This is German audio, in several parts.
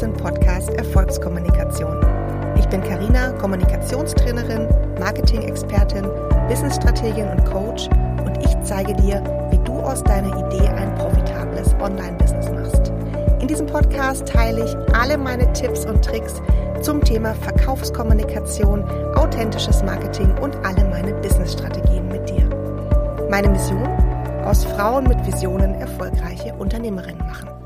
den Podcast Erfolgskommunikation. Ich bin Karina, Kommunikationstrainerin, Marketing-Expertin, Business-Strategin und Coach und ich zeige dir, wie du aus deiner Idee ein profitables Online-Business machst. In diesem Podcast teile ich alle meine Tipps und Tricks zum Thema Verkaufskommunikation, authentisches Marketing und alle meine Business-Strategien mit dir. Meine Mission? Aus Frauen mit Visionen erfolgreiche Unternehmerinnen machen.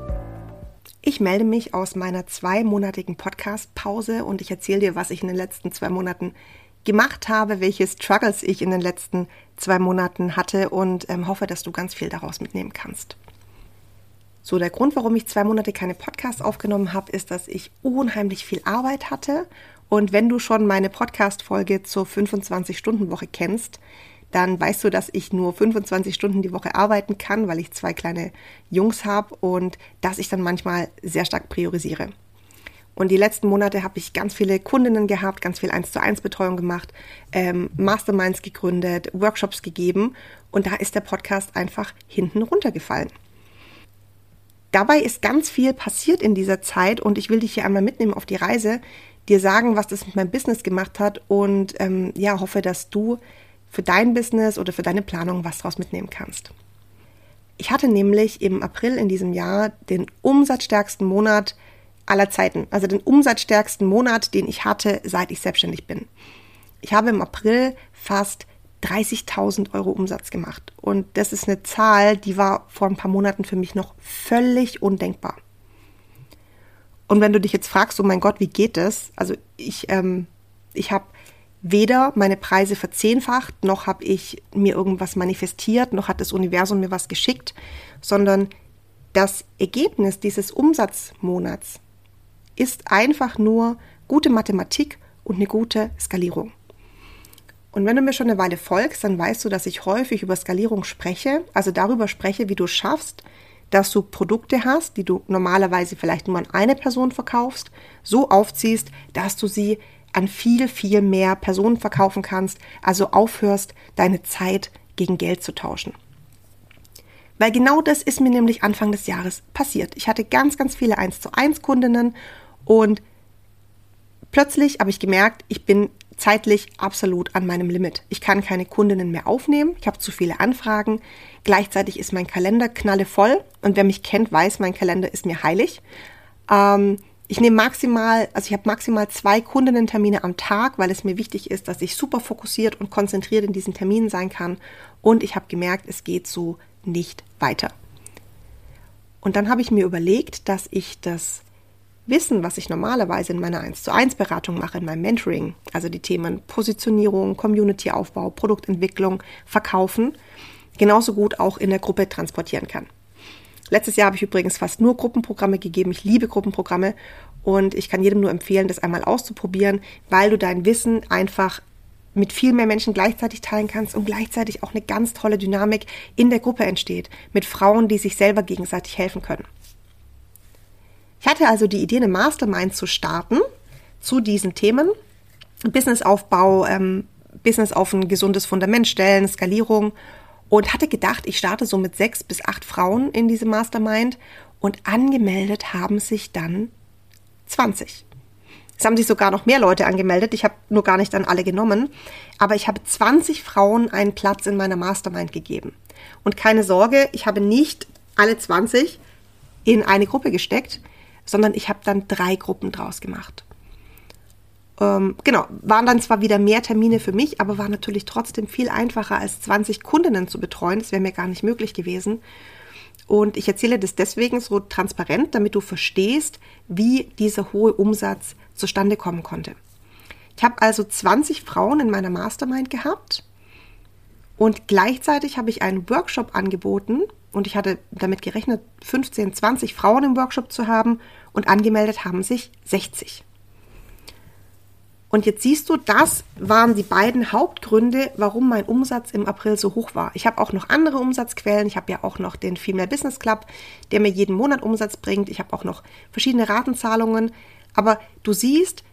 Ich melde mich aus meiner zweimonatigen Podcast-Pause und ich erzähle dir, was ich in den letzten zwei Monaten gemacht habe, welche Struggles ich in den letzten zwei Monaten hatte und ähm, hoffe, dass du ganz viel daraus mitnehmen kannst. So, der Grund, warum ich zwei Monate keine Podcasts aufgenommen habe, ist, dass ich unheimlich viel Arbeit hatte. Und wenn du schon meine Podcast-Folge zur 25-Stunden-Woche kennst, dann weißt du, dass ich nur 25 Stunden die Woche arbeiten kann, weil ich zwei kleine Jungs habe und dass ich dann manchmal sehr stark priorisiere. Und die letzten Monate habe ich ganz viele Kundinnen gehabt, ganz viel 1 zu 1 Betreuung gemacht, ähm, Masterminds gegründet, Workshops gegeben und da ist der Podcast einfach hinten runtergefallen. Dabei ist ganz viel passiert in dieser Zeit und ich will dich hier einmal mitnehmen auf die Reise, dir sagen, was das mit meinem Business gemacht hat und ähm, ja, hoffe, dass du für dein Business oder für deine Planung was daraus mitnehmen kannst. Ich hatte nämlich im April in diesem Jahr den umsatzstärksten Monat aller Zeiten, also den umsatzstärksten Monat, den ich hatte, seit ich selbstständig bin. Ich habe im April fast 30.000 Euro Umsatz gemacht. Und das ist eine Zahl, die war vor ein paar Monaten für mich noch völlig undenkbar. Und wenn du dich jetzt fragst, oh mein Gott, wie geht das? Also ich, ähm, ich habe weder meine Preise verzehnfacht, noch habe ich mir irgendwas manifestiert, noch hat das Universum mir was geschickt, sondern das Ergebnis dieses Umsatzmonats ist einfach nur gute Mathematik und eine gute Skalierung. Und wenn du mir schon eine Weile folgst, dann weißt du, dass ich häufig über Skalierung spreche, also darüber spreche, wie du schaffst, dass du Produkte hast, die du normalerweise vielleicht nur an eine Person verkaufst, so aufziehst, dass du sie an viel, viel mehr Personen verkaufen kannst, also aufhörst, deine Zeit gegen Geld zu tauschen. Weil genau das ist mir nämlich Anfang des Jahres passiert. Ich hatte ganz, ganz viele 1 zu 1 Kundinnen und plötzlich habe ich gemerkt, ich bin zeitlich absolut an meinem Limit. Ich kann keine Kundinnen mehr aufnehmen, ich habe zu viele Anfragen. Gleichzeitig ist mein Kalender knalle voll und wer mich kennt, weiß, mein Kalender ist mir heilig. Ähm, ich nehme maximal, also ich habe maximal zwei Kundinnen-Termine am Tag, weil es mir wichtig ist, dass ich super fokussiert und konzentriert in diesen Terminen sein kann. Und ich habe gemerkt, es geht so nicht weiter. Und dann habe ich mir überlegt, dass ich das Wissen, was ich normalerweise in meiner 1 zu 1 Beratung mache, in meinem Mentoring, also die Themen Positionierung, Community-Aufbau, Produktentwicklung, Verkaufen, genauso gut auch in der Gruppe transportieren kann. Letztes Jahr habe ich übrigens fast nur Gruppenprogramme gegeben. Ich liebe Gruppenprogramme und ich kann jedem nur empfehlen, das einmal auszuprobieren, weil du dein Wissen einfach mit viel mehr Menschen gleichzeitig teilen kannst und gleichzeitig auch eine ganz tolle Dynamik in der Gruppe entsteht, mit Frauen, die sich selber gegenseitig helfen können. Ich hatte also die Idee, eine Mastermind zu starten zu diesen Themen. Businessaufbau, ähm, Business auf ein gesundes Fundament stellen, Skalierung und hatte gedacht, ich starte so mit sechs bis acht Frauen in diese Mastermind und angemeldet haben sich dann 20. Es haben sich sogar noch mehr Leute angemeldet. Ich habe nur gar nicht dann alle genommen. Aber ich habe 20 Frauen einen Platz in meiner Mastermind gegeben. Und keine Sorge, ich habe nicht alle 20 in eine Gruppe gesteckt sondern ich habe dann drei Gruppen draus gemacht. Ähm, genau, waren dann zwar wieder mehr Termine für mich, aber war natürlich trotzdem viel einfacher als 20 Kundinnen zu betreuen. Das wäre mir gar nicht möglich gewesen. Und ich erzähle das deswegen so transparent, damit du verstehst, wie dieser hohe Umsatz zustande kommen konnte. Ich habe also 20 Frauen in meiner Mastermind gehabt und gleichzeitig habe ich einen Workshop angeboten, und ich hatte damit gerechnet, 15, 20 Frauen im Workshop zu haben und angemeldet haben sich 60. Und jetzt siehst du, das waren die beiden Hauptgründe, warum mein Umsatz im April so hoch war. Ich habe auch noch andere Umsatzquellen. Ich habe ja auch noch den Female Business Club, der mir jeden Monat Umsatz bringt. Ich habe auch noch verschiedene Ratenzahlungen. Aber du siehst,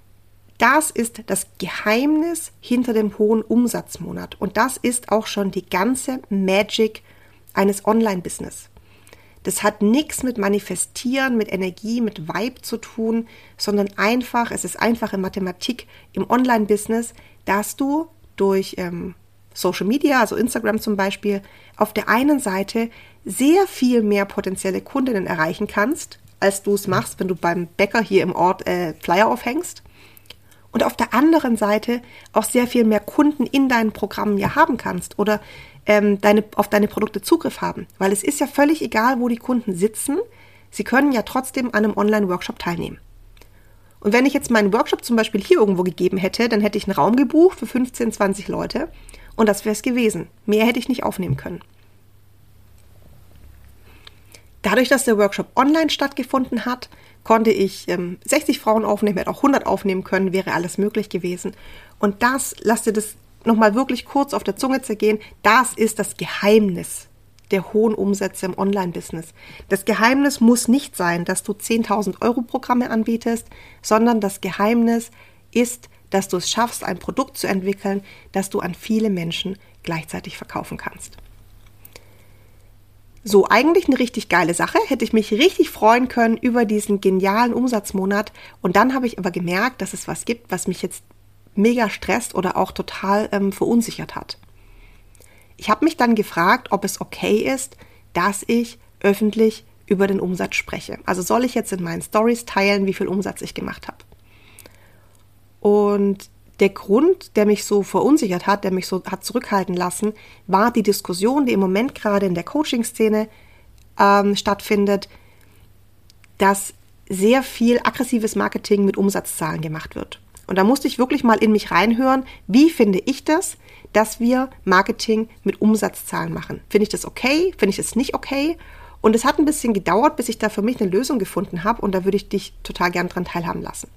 das ist das Geheimnis hinter dem hohen Umsatzmonat. Und das ist auch schon die ganze Magic eines Online-Business. Das hat nichts mit Manifestieren, mit Energie, mit Vibe zu tun, sondern einfach, es ist einfache Mathematik im Online-Business, dass du durch ähm, Social Media, also Instagram zum Beispiel, auf der einen Seite sehr viel mehr potenzielle Kundinnen erreichen kannst, als du es machst, wenn du beim Bäcker hier im Ort äh, Flyer aufhängst. Und auf der anderen Seite auch sehr viel mehr Kunden in deinen Programmen ja haben kannst oder ähm, deine, auf deine Produkte Zugriff haben. Weil es ist ja völlig egal, wo die Kunden sitzen. Sie können ja trotzdem an einem Online-Workshop teilnehmen. Und wenn ich jetzt meinen Workshop zum Beispiel hier irgendwo gegeben hätte, dann hätte ich einen Raum gebucht für 15, 20 Leute und das wäre es gewesen. Mehr hätte ich nicht aufnehmen können. Dadurch, dass der Workshop online stattgefunden hat, konnte ich ähm, 60 Frauen aufnehmen, hätte auch 100 aufnehmen können, wäre alles möglich gewesen. Und das, lasst ihr das nochmal wirklich kurz auf der Zunge zergehen, das ist das Geheimnis der hohen Umsätze im Online-Business. Das Geheimnis muss nicht sein, dass du 10.000 Euro Programme anbietest, sondern das Geheimnis ist, dass du es schaffst, ein Produkt zu entwickeln, das du an viele Menschen gleichzeitig verkaufen kannst. So, eigentlich eine richtig geile Sache. Hätte ich mich richtig freuen können über diesen genialen Umsatzmonat. Und dann habe ich aber gemerkt, dass es was gibt, was mich jetzt mega stresst oder auch total ähm, verunsichert hat. Ich habe mich dann gefragt, ob es okay ist, dass ich öffentlich über den Umsatz spreche. Also soll ich jetzt in meinen Stories teilen, wie viel Umsatz ich gemacht habe. Und der Grund, der mich so verunsichert hat, der mich so hat zurückhalten lassen, war die Diskussion, die im Moment gerade in der Coaching-Szene ähm, stattfindet, dass sehr viel aggressives Marketing mit Umsatzzahlen gemacht wird. Und da musste ich wirklich mal in mich reinhören, wie finde ich das, dass wir Marketing mit Umsatzzahlen machen? Finde ich das okay? Finde ich das nicht okay? Und es hat ein bisschen gedauert, bis ich da für mich eine Lösung gefunden habe und da würde ich dich total gern dran teilhaben lassen.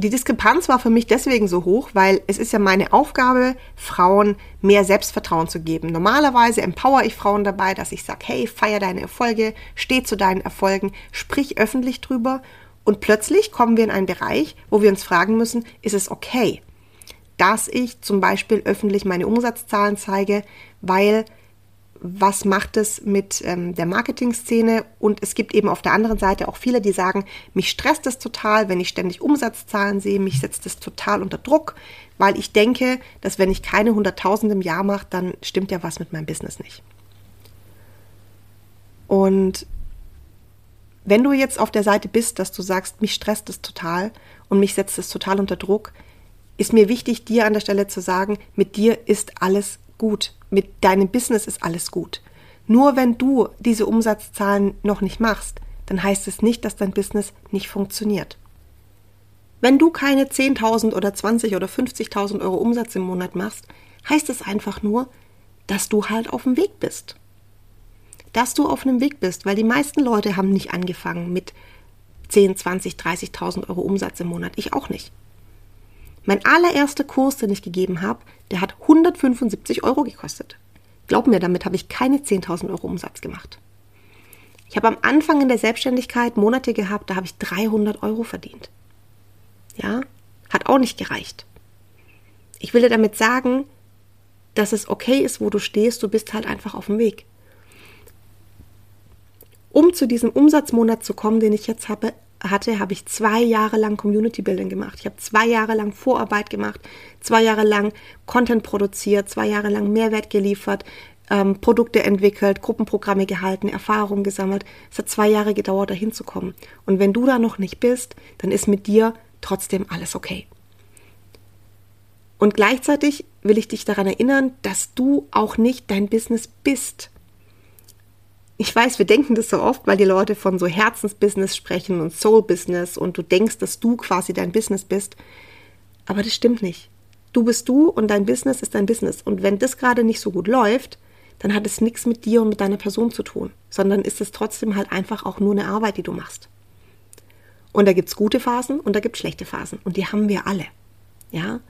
Die Diskrepanz war für mich deswegen so hoch, weil es ist ja meine Aufgabe, Frauen mehr Selbstvertrauen zu geben. Normalerweise empower ich Frauen dabei, dass ich sage, hey, feier deine Erfolge, steh zu deinen Erfolgen, sprich öffentlich drüber. Und plötzlich kommen wir in einen Bereich, wo wir uns fragen müssen, ist es okay, dass ich zum Beispiel öffentlich meine Umsatzzahlen zeige, weil was macht es mit ähm, der Marketingszene? Und es gibt eben auf der anderen Seite auch viele, die sagen, mich stresst es total, wenn ich ständig Umsatzzahlen sehe, mich setzt es total unter Druck, weil ich denke, dass wenn ich keine 100.000 im Jahr mache, dann stimmt ja was mit meinem Business nicht. Und wenn du jetzt auf der Seite bist, dass du sagst, mich stresst es total und mich setzt es total unter Druck, ist mir wichtig, dir an der Stelle zu sagen, mit dir ist alles gut. Mit deinem Business ist alles gut. Nur wenn du diese Umsatzzahlen noch nicht machst, dann heißt es nicht, dass dein Business nicht funktioniert. Wenn du keine 10.000 oder 20 oder 50.000 Euro Umsatz im Monat machst, heißt es einfach nur, dass du halt auf dem Weg bist. Dass du auf einem Weg bist, weil die meisten Leute haben nicht angefangen mit 10, 20, 30.000 Euro Umsatz im Monat. Ich auch nicht. Mein allererster Kurs, den ich gegeben habe, der hat 175 Euro gekostet. Glaub mir, damit habe ich keine 10.000 Euro Umsatz gemacht. Ich habe am Anfang in der Selbstständigkeit Monate gehabt, da habe ich 300 Euro verdient. Ja, hat auch nicht gereicht. Ich will dir damit sagen, dass es okay ist, wo du stehst, du bist halt einfach auf dem Weg. Um zu diesem Umsatzmonat zu kommen, den ich jetzt habe, hatte, habe ich zwei Jahre lang Community Building gemacht. Ich habe zwei Jahre lang Vorarbeit gemacht, zwei Jahre lang Content produziert, zwei Jahre lang Mehrwert geliefert, ähm, Produkte entwickelt, Gruppenprogramme gehalten, Erfahrungen gesammelt. Es hat zwei Jahre gedauert, dahin zu kommen. Und wenn du da noch nicht bist, dann ist mit dir trotzdem alles okay. Und gleichzeitig will ich dich daran erinnern, dass du auch nicht dein Business bist. Ich weiß, wir denken das so oft, weil die Leute von so Herzensbusiness sprechen und Soul-Business und du denkst, dass du quasi dein Business bist. Aber das stimmt nicht. Du bist du und dein Business ist dein Business. Und wenn das gerade nicht so gut läuft, dann hat es nichts mit dir und mit deiner Person zu tun, sondern ist es trotzdem halt einfach auch nur eine Arbeit, die du machst. Und da gibt es gute Phasen und da gibt es schlechte Phasen. Und die haben wir alle. Ja?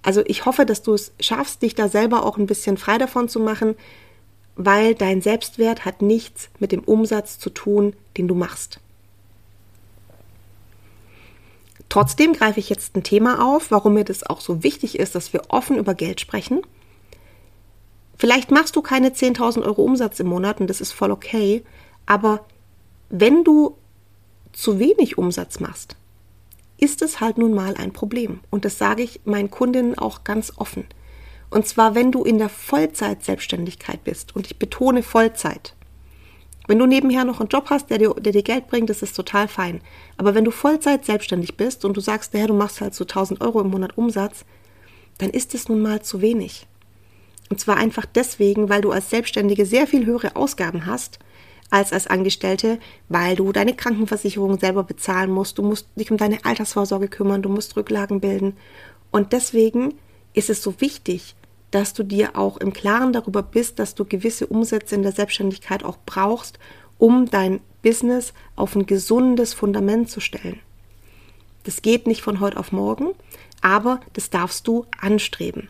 Also ich hoffe, dass du es schaffst, dich da selber auch ein bisschen frei davon zu machen, weil dein Selbstwert hat nichts mit dem Umsatz zu tun, den du machst. Trotzdem greife ich jetzt ein Thema auf, warum mir das auch so wichtig ist, dass wir offen über Geld sprechen. Vielleicht machst du keine 10.000 Euro Umsatz im Monat und das ist voll okay, aber wenn du zu wenig Umsatz machst, ist es halt nun mal ein Problem. Und das sage ich meinen Kundinnen auch ganz offen. Und zwar, wenn du in der Vollzeit-Selbstständigkeit bist. Und ich betone Vollzeit. Wenn du nebenher noch einen Job hast, der dir, der dir Geld bringt, das ist total fein. Aber wenn du Vollzeit selbstständig bist und du sagst, naja, du machst halt so 1000 Euro im Monat Umsatz, dann ist es nun mal zu wenig. Und zwar einfach deswegen, weil du als Selbstständige sehr viel höhere Ausgaben hast als als Angestellte, weil du deine Krankenversicherung selber bezahlen musst, du musst dich um deine Altersvorsorge kümmern, du musst Rücklagen bilden. Und deswegen ist es so wichtig, dass du dir auch im Klaren darüber bist, dass du gewisse Umsätze in der Selbstständigkeit auch brauchst, um dein Business auf ein gesundes Fundament zu stellen. Das geht nicht von heute auf morgen, aber das darfst du anstreben.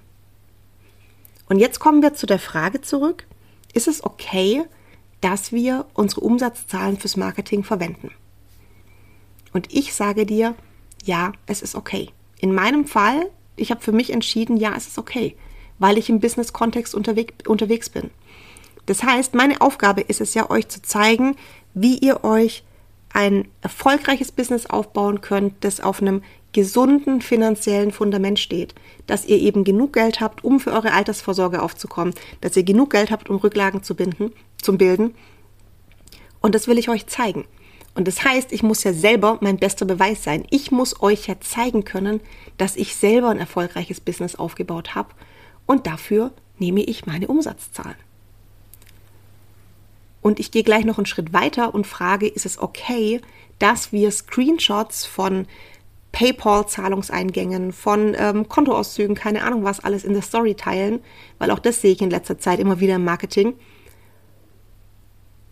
Und jetzt kommen wir zu der Frage zurück, ist es okay, dass wir unsere Umsatzzahlen fürs Marketing verwenden? Und ich sage dir, ja, es ist okay. In meinem Fall, ich habe für mich entschieden, ja, es ist okay weil ich im Business-Kontext unterwegs, unterwegs bin. Das heißt, meine Aufgabe ist es ja, euch zu zeigen, wie ihr euch ein erfolgreiches Business aufbauen könnt, das auf einem gesunden finanziellen Fundament steht, dass ihr eben genug Geld habt, um für eure Altersvorsorge aufzukommen, dass ihr genug Geld habt, um Rücklagen zu binden, zum Bilden. Und das will ich euch zeigen. Und das heißt, ich muss ja selber mein bester Beweis sein. Ich muss euch ja zeigen können, dass ich selber ein erfolgreiches Business aufgebaut habe und dafür nehme ich meine Umsatzzahlen. Und ich gehe gleich noch einen Schritt weiter und frage, ist es okay, dass wir Screenshots von PayPal-Zahlungseingängen, von ähm, Kontoauszügen, keine Ahnung was, alles in der Story teilen, weil auch das sehe ich in letzter Zeit immer wieder im Marketing.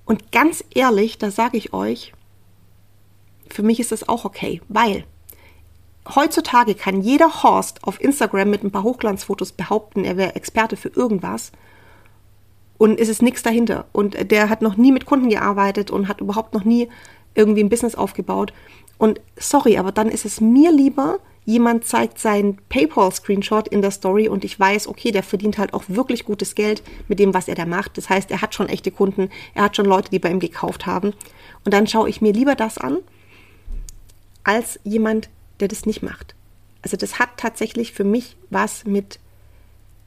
Und ganz ehrlich, da sage ich euch, für mich ist das auch okay, weil heutzutage kann jeder Horst auf Instagram mit ein paar Hochglanzfotos behaupten, er wäre Experte für irgendwas. Und es ist nichts dahinter. Und der hat noch nie mit Kunden gearbeitet und hat überhaupt noch nie irgendwie ein Business aufgebaut. Und sorry, aber dann ist es mir lieber, jemand zeigt seinen PayPal-Screenshot in der Story und ich weiß, okay, der verdient halt auch wirklich gutes Geld mit dem, was er da macht. Das heißt, er hat schon echte Kunden, er hat schon Leute, die bei ihm gekauft haben. Und dann schaue ich mir lieber das an, als jemand, der das nicht macht. Also das hat tatsächlich für mich was mit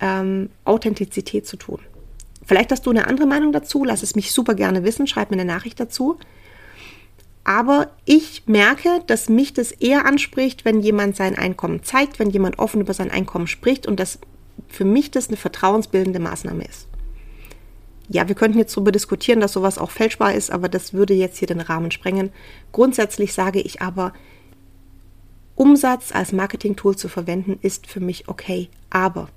ähm, Authentizität zu tun. Vielleicht hast du eine andere Meinung dazu, lass es mich super gerne wissen, schreib mir eine Nachricht dazu. Aber ich merke, dass mich das eher anspricht, wenn jemand sein Einkommen zeigt, wenn jemand offen über sein Einkommen spricht und dass für mich das eine vertrauensbildende Maßnahme ist. Ja, wir könnten jetzt darüber diskutieren, dass sowas auch fälschbar ist, aber das würde jetzt hier den Rahmen sprengen. Grundsätzlich sage ich aber, Umsatz als Marketing-Tool zu verwenden, ist für mich okay. Aber,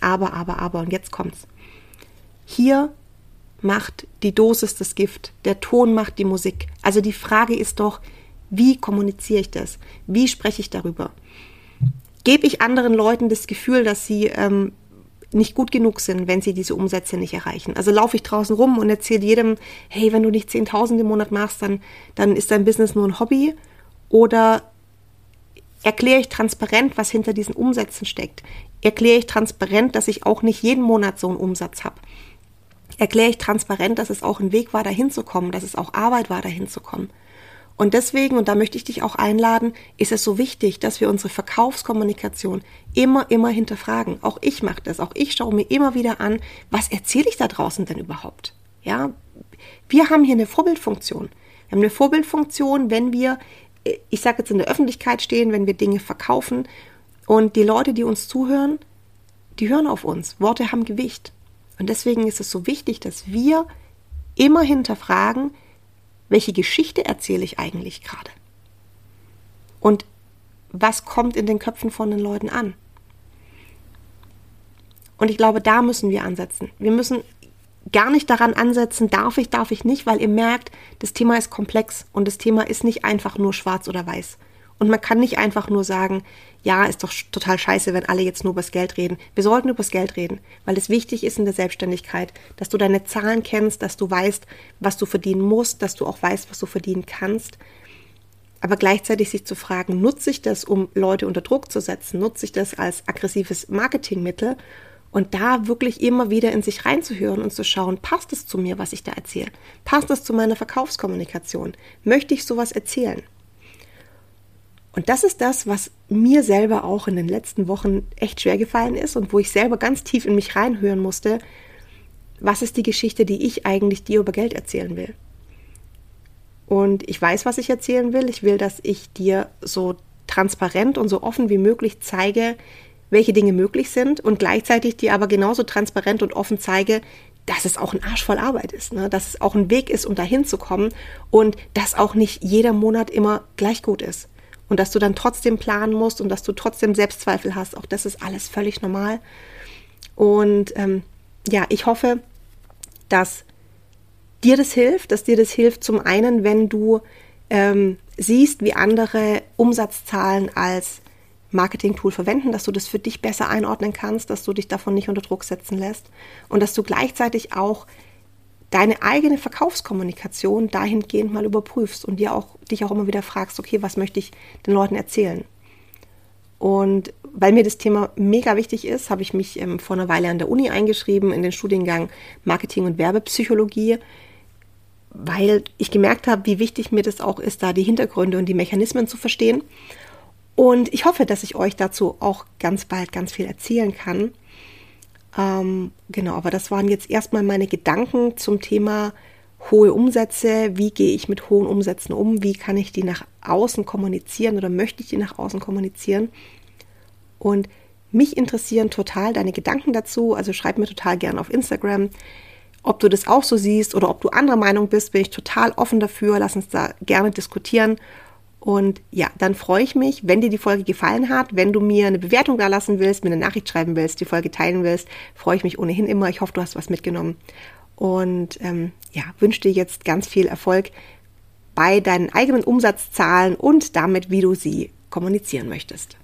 aber, aber, aber, und jetzt kommt's. Hier macht die Dosis das Gift, der Ton macht die Musik. Also die Frage ist doch, wie kommuniziere ich das? Wie spreche ich darüber? Gebe ich anderen Leuten das Gefühl, dass sie ähm, nicht gut genug sind, wenn sie diese Umsätze nicht erreichen. Also laufe ich draußen rum und erzähle jedem, hey, wenn du nicht 10.000 im Monat machst, dann, dann ist dein Business nur ein Hobby. Oder erkläre ich transparent, was hinter diesen Umsätzen steckt. Erkläre ich transparent, dass ich auch nicht jeden Monat so einen Umsatz habe. Erkläre ich transparent, dass es auch ein Weg war, dahin zu kommen, dass es auch Arbeit war, dahin zu kommen. Und deswegen, und da möchte ich dich auch einladen, ist es so wichtig, dass wir unsere Verkaufskommunikation immer, immer hinterfragen. Auch ich mache das. Auch ich schaue mir immer wieder an, was erzähle ich da draußen denn überhaupt? Ja, wir haben hier eine Vorbildfunktion. Wir haben eine Vorbildfunktion, wenn wir ich sage jetzt in der Öffentlichkeit stehen, wenn wir Dinge verkaufen und die Leute, die uns zuhören, die hören auf uns. Worte haben Gewicht. Und deswegen ist es so wichtig, dass wir immer hinterfragen, welche Geschichte erzähle ich eigentlich gerade? Und was kommt in den Köpfen von den Leuten an? Und ich glaube, da müssen wir ansetzen. Wir müssen gar nicht daran ansetzen, darf ich, darf ich nicht, weil ihr merkt, das Thema ist komplex und das Thema ist nicht einfach nur schwarz oder weiß. Und man kann nicht einfach nur sagen, ja, ist doch total scheiße, wenn alle jetzt nur übers Geld reden. Wir sollten übers Geld reden, weil es wichtig ist in der Selbstständigkeit, dass du deine Zahlen kennst, dass du weißt, was du verdienen musst, dass du auch weißt, was du verdienen kannst. Aber gleichzeitig sich zu fragen, nutze ich das, um Leute unter Druck zu setzen? Nutze ich das als aggressives Marketingmittel? Und da wirklich immer wieder in sich reinzuhören und zu schauen, passt es zu mir, was ich da erzähle? Passt es zu meiner Verkaufskommunikation? Möchte ich sowas erzählen? Und das ist das, was mir selber auch in den letzten Wochen echt schwer gefallen ist und wo ich selber ganz tief in mich reinhören musste. Was ist die Geschichte, die ich eigentlich dir über Geld erzählen will? Und ich weiß, was ich erzählen will. Ich will, dass ich dir so transparent und so offen wie möglich zeige, welche Dinge möglich sind und gleichzeitig dir aber genauso transparent und offen zeige, dass es auch ein Arsch voll Arbeit ist, ne? dass es auch ein Weg ist, um dahin zu kommen und dass auch nicht jeder Monat immer gleich gut ist und dass du dann trotzdem planen musst und dass du trotzdem Selbstzweifel hast. Auch das ist alles völlig normal. Und ähm, ja, ich hoffe, dass dir das hilft, dass dir das hilft zum einen, wenn du ähm, siehst, wie andere Umsatzzahlen als Marketing-Tool verwenden, dass du das für dich besser einordnen kannst, dass du dich davon nicht unter Druck setzen lässt und dass du gleichzeitig auch deine eigene Verkaufskommunikation dahingehend mal überprüfst und dir auch, dich auch immer wieder fragst, okay, was möchte ich den Leuten erzählen? Und weil mir das Thema mega wichtig ist, habe ich mich ähm, vor einer Weile an der Uni eingeschrieben in den Studiengang Marketing und Werbepsychologie, weil ich gemerkt habe, wie wichtig mir das auch ist, da die Hintergründe und die Mechanismen zu verstehen. Und ich hoffe, dass ich euch dazu auch ganz bald ganz viel erzählen kann. Ähm, genau, aber das waren jetzt erstmal meine Gedanken zum Thema hohe Umsätze. Wie gehe ich mit hohen Umsätzen um? Wie kann ich die nach außen kommunizieren oder möchte ich die nach außen kommunizieren? Und mich interessieren total deine Gedanken dazu. Also schreib mir total gerne auf Instagram. Ob du das auch so siehst oder ob du anderer Meinung bist, bin ich total offen dafür. Lass uns da gerne diskutieren. Und ja, dann freue ich mich, wenn dir die Folge gefallen hat, wenn du mir eine Bewertung da lassen willst, mir eine Nachricht schreiben willst, die Folge teilen willst, freue ich mich ohnehin immer. Ich hoffe, du hast was mitgenommen. Und ähm, ja, wünsche dir jetzt ganz viel Erfolg bei deinen eigenen Umsatzzahlen und damit, wie du sie kommunizieren möchtest.